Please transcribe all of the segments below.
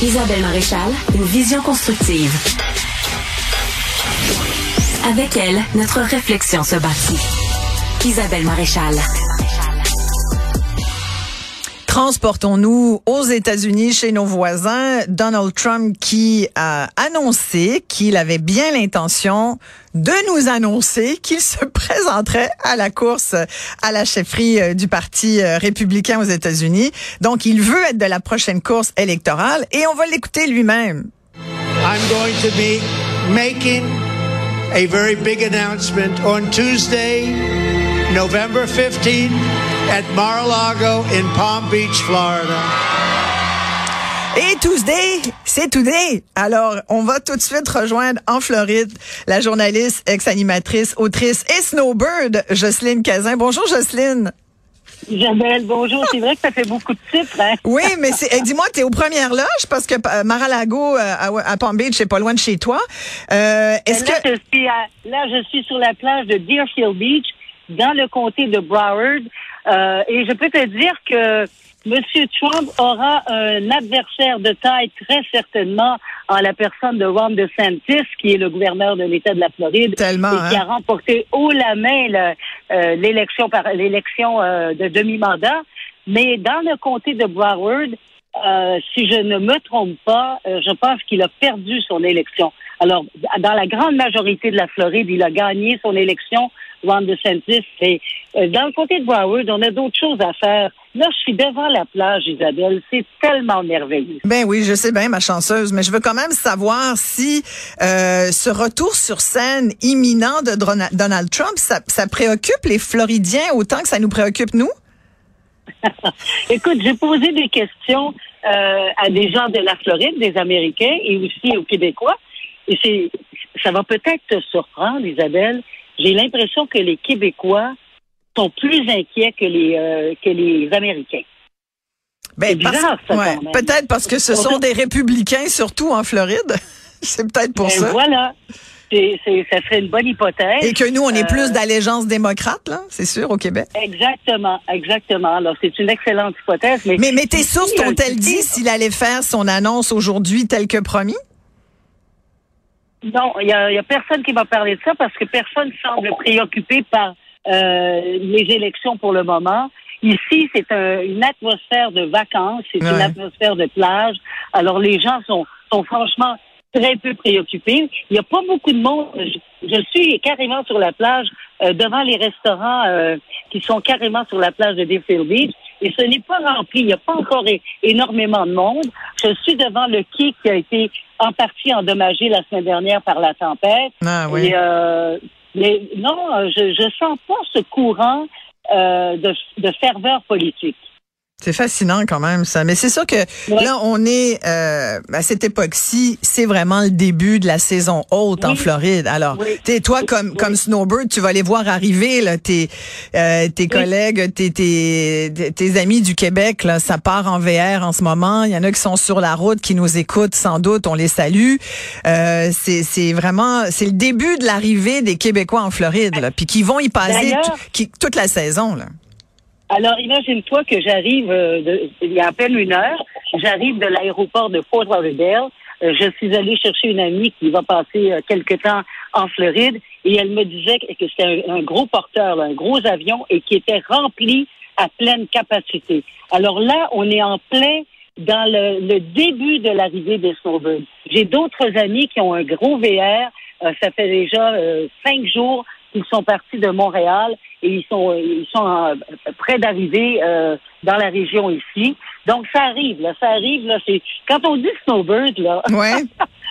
Isabelle Maréchal, une vision constructive. Avec elle, notre réflexion se bâtit. Isabelle Maréchal. Transportons-nous aux États-Unis chez nos voisins. Donald Trump qui a annoncé qu'il avait bien l'intention de nous annoncer qu'il se présenterait à la course à la chefferie euh, du Parti euh, républicain aux États-Unis. Donc, il veut être de la prochaine course électorale et on va l'écouter lui-même. I'm going to be making a very big announcement on Tuesday, November 15th at Mar-a-Lago in Palm Beach, Florida. Et Tuesday, c'est Today. Alors, on va tout de suite rejoindre en Floride la journaliste, ex-animatrice, autrice et snowbird, Jocelyne Cazin. Bonjour, Jocelyne. Isabelle, bonjour. C'est vrai que ça fait beaucoup de titres. Hein? Oui, mais c'est, eh, dis-moi, tu es aux premières loges parce que euh, Mar-a-Lago euh, à, à Palm Beach, c'est pas loin de chez toi. Euh, est-ce là, que je suis à- là, je suis sur la plage de Deerfield Beach, dans le comté de Broward. Euh, et je peux te dire que M. Trump aura un adversaire de taille très certainement en la personne de Ron DeSantis, qui est le gouverneur de l'État de la Floride. Tellement, Et qui hein? a remporté haut la main euh, l'élection par l'élection euh, de demi-mandat. Mais dans le comté de Broward, euh, si je ne me trompe pas, euh, je pense qu'il a perdu son élection. Alors, dans la grande majorité de la Floride, il a gagné son élection, Ron DeSantis. Et euh, dans le comté de Broward, on a d'autres choses à faire. Là, je suis devant la plage, Isabelle. C'est tellement merveilleux. Ben oui, je sais bien, ma chanceuse, mais je veux quand même savoir si euh, ce retour sur scène imminent de Donald Trump, ça, ça préoccupe les Floridiens autant que ça nous préoccupe nous? Écoute, j'ai posé des questions euh, à des gens de la Floride, des Américains et aussi aux Québécois. Et c'est, ça va peut-être te surprendre, Isabelle. J'ai l'impression que les Québécois sont plus inquiets que les euh, que les Américains. Ben, C'est bizarre, ça, ouais, quand même. peut-être parce que ce sont des républicains, surtout en Floride. C'est peut-être pour Ben, ça. Voilà. C'est, c'est, ça serait une bonne hypothèse. Et que nous, on est Euh, plus d'allégeance démocrate, là, c'est sûr, au Québec? Exactement, exactement. Alors, c'est une excellente hypothèse. Mais, Mais, mais tes sources t'ont-elles dit s'il allait faire son annonce aujourd'hui tel que promis? Non, il y a, y a personne qui m'a parlé de ça parce que personne semble préoccupé par euh, les élections pour le moment. Ici, c'est un- une atmosphère de vacances, c'est une atmosphère de plage. Alors, les gens sont, sont franchement très peu préoccupés. Il n'y a pas beaucoup de monde. Je, je suis carrément sur la plage, euh, devant les restaurants euh, qui sont carrément sur la plage de Deerfield Beach. Et ce n'est pas rempli. Il n'y a pas encore énormément de monde. Je suis devant le quai qui a été en partie endommagé la semaine dernière par la tempête. Ah oui. Et, euh, mais non, je je sens pas ce courant euh, de, de ferveur politique. C'est fascinant quand même ça. Mais c'est sûr que Ouais. là, on est euh, à cette époque-ci, c'est vraiment le début de la saison haute en. Floride. Alors, Oui. t'es toi comme Oui. comme snowbird, tu vas les voir arriver là, tes euh, tes collègues, tes, tes tes amis du Québec là, ça part en VR en ce moment. Il y en a qui sont sur la route, qui nous écoutent sans doute. On les salue. Euh, c'est c'est vraiment c'est le début de l'arrivée des Québécois en Floride là, puis qui vont y passer qui- toute la saison là. Alors, imagine-toi que j'arrive, euh, il y a à peine une heure, j'arrive de l'aéroport de Fort Lauderdale. Euh, je suis allée chercher une amie qui va passer euh, quelque temps en Floride et elle me disait que c'était un, gros porteur, un gros avion et qui était rempli à pleine capacité. Alors là, on est en plein dans le, le début de l'arrivée des snowbirds. J'ai d'autres amis qui ont un gros VR. Ça fait déjà cinq jours qu'ils sont partis de Montréal et ils sont ils sont euh, près d'arriver dans la région ici. Donc ça arrive, là, ça arrive là. C'est quand on dit snowbird là. Ouais.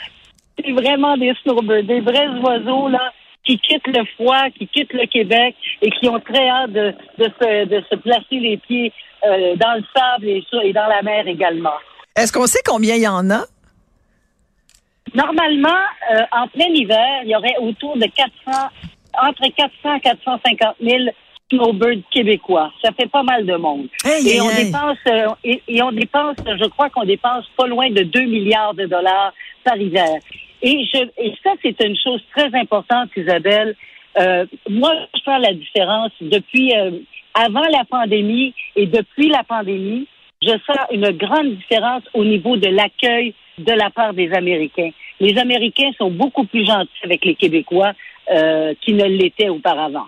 c'est vraiment des snowbirds, des vrais oiseaux là qui quittent le froid, qui quittent le Québec et qui ont très hâte de, de, se, de se placer les pieds euh, dans le sable et, et dans la mer également. Est-ce qu'on sait combien il y en a? Normalement, euh, en plein hiver, il y aurait autour de 400, entre 400 et 450 000 snowbirds québécois. Ça fait pas mal de monde. et, on dépense, euh, et, on dépense, je crois qu'on dépense pas loin de 2 milliards de dollars par hiver. Et, je, et ça, c'est une chose très importante, Isabelle. Euh, moi, je fais la différence depuis euh, avant la pandémie et depuis la pandémie. Je sens une grande différence au niveau de l'accueil de la part des Américains. Les Américains sont beaucoup plus gentils avec les Québécois euh, qu'ils ne l'étaient auparavant.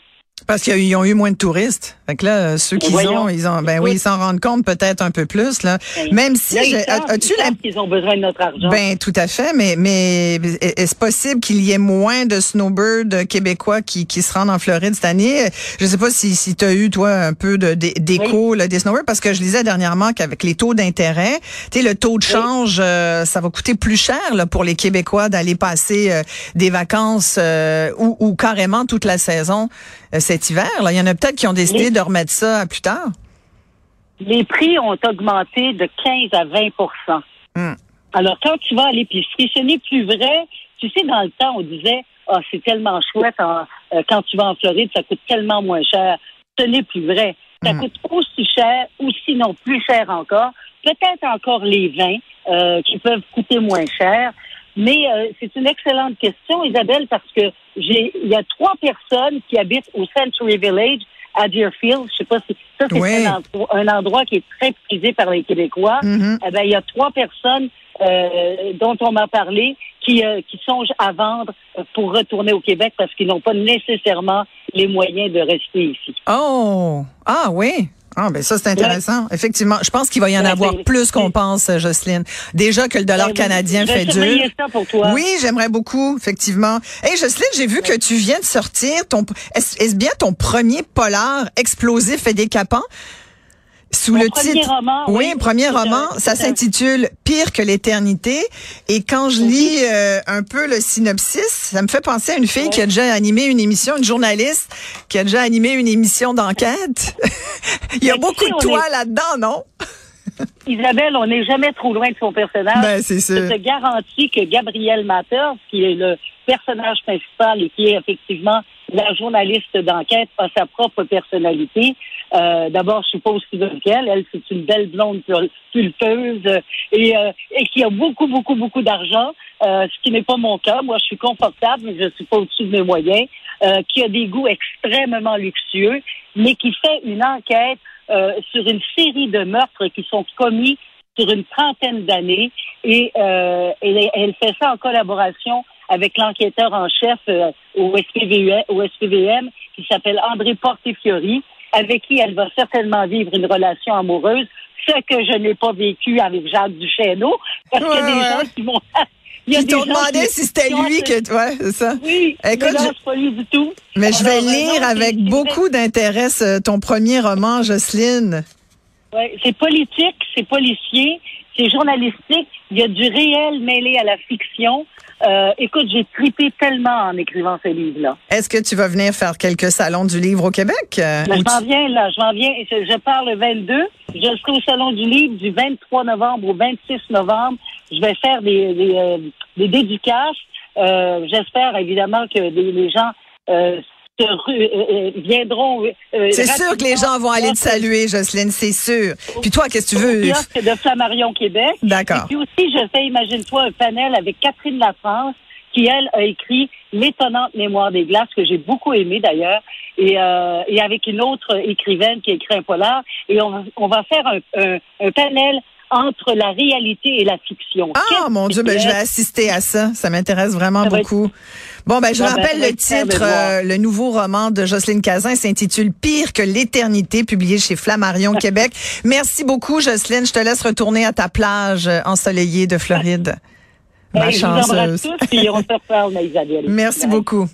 Parce qu'ils ont eu moins de touristes. Fait que là, ceux qu'ils ont, ils ont, ben oui, ils s'en rendent compte peut-être un peu plus là. Ben, Même si, as-tu qu'ils ont besoin de notre argent. Ben tout à fait, mais mais est-ce possible qu'il y ait moins de snowbirds québécois qui qui se rendent en Floride cette année? Je sais pas si si tu as eu toi un peu de d'écho des snowbirds parce que je lisais dernièrement qu'avec les taux d'intérêt, tu sais le taux de change, euh, ça va coûter plus cher là, pour les Québécois d'aller passer euh, des vacances euh, ou, ou carrément toute la saison cet hiver. Là. Il y en a peut-être qui ont décidé de remettre ça plus tard. Les prix ont augmenté de 15 à 20% hmm. Alors, quand tu vas à l'épicerie, ce n'est plus vrai. Tu sais, dans le temps, on disait, ah, c'est tellement chouette, euh, quand tu vas en Floride, ça coûte tellement moins cher. Ce n'est plus vrai. Ça hmm. coûte aussi cher, ou sinon plus cher encore. Peut-être encore les vins euh, qui peuvent coûter moins cher. Mais euh, c'est une excellente question, Isabelle, parce que il y a trois personnes qui habitent au Century Village à Deerfield. Je sais pas si ça c'est un, endroit, qui est très prisé par les Québécois. Mm-hmm. Eh ben, il y a trois personnes euh, dont on m'a parlé qui, euh, qui songent à vendre pour retourner au Québec parce qu'ils n'ont pas nécessairement les moyens de rester ici. Oh, ah oui. Ah, ben ça, c'est intéressant. Effectivement, je pense qu'il va y en avoir plus qu'on pense, Jocelyne. Déjà que le dollar ben, canadien fait dur. Ça pour toi. Oui, j'aimerais beaucoup, effectivement. Hey, Jocelyne, j'ai vu que tu viens de sortir ton, est-ce bien ton premier polar explosif et décapant? Sous le titre. Roman, oui, premier roman. Ça s'intitule Pire que l'éternité. Et quand je lis euh, un peu le synopsis, ça me fait penser à une fille qui a déjà animé une émission, une journaliste qui a déjà animé une émission d'enquête. Il y a beaucoup de toi là-dedans, non? Isabelle, on n'est jamais trop loin de son personnage. Ben, c'est Je te garantis que Gabriel Matter, qui est le personnage principal et qui est effectivement la journaliste d'enquête, a sa propre personnalité. Euh, D'abord, je suis pas aussi qu'elle. Elle, c'est une belle blonde pulpeuse euh, et, euh, et qui a beaucoup, beaucoup, beaucoup d'argent, euh, ce qui n'est pas mon cas. Moi, je suis confortable, mais je suis pas au-dessus de mes moyens. qui a des goûts extrêmement luxueux, mais qui fait une enquête sur une série de meurtres qui sont commis sur une trentaine d'années et, et, elle fait ça en collaboration avec l'enquêteur en chef SPVM, au SPVM qui s'appelle André Portefiori avec qui elle va certainement vivre une relation amoureuse, ce que je n'ai pas vécu avec Jacques Duchesneau, parce qu'il y a des gens qui vont... Qui t'ont demandé si c'était lui que ouais, c'est ça. Oui, Écoute, je... pas lui du tout. Mais je vais euh, lire avec beaucoup d'intérêt ton premier roman, Jocelyne. Oui, c'est politique, c'est policier, c'est journalistique. Il y a du réel mêlé à la fiction. Euh, écoute, j'ai tripé tellement en écrivant ce livre-là. Est-ce que tu vas venir faire quelques salons du livre au Québec? Ben, je m'en viens, là. Je m'en viens. Je, je pars le 22. Je serai au Salon du livre du 23 novembre au 26 novembre. Je vais faire des, des, euh, des dédicaces. Euh, J'espère évidemment que les gens euh, viendront. Euh, c'est sûr que les gens vont aller te saluer, Jocelyne, c'est sûr. Puis toi, qu'est-ce que tu veux? C'est de Flammarion, Québec. D'accord. Puis aussi, je fais, imagine-toi, un panel avec Catherine Lafrance, qui, elle, a écrit L'étonnante mémoire des glaces, que j'ai beaucoup aimé d'ailleurs, et, et avec une autre écrivaine qui a écrit un polar. Et on, on va faire un, un, panel entre la réalité et la fiction. Ah, mon Dieu, ben, je vais assister à ça. Ça m'intéresse vraiment Ça va être- beaucoup. Bon, ben, je Ah, ben, rappelle ça va le titre, euh, le nouveau roman de Jocelyne Cazin s'intitule Pire que l'éternité, publié chez Flammarion, Québec. Merci beaucoup, Jocelyne. Je te laisse retourner à ta plage euh, ensoleillée de Floride. Ma Hey, je vous embrasse chanceuse. tous, puis on se reparle, Isabelle. Merci beaucoup.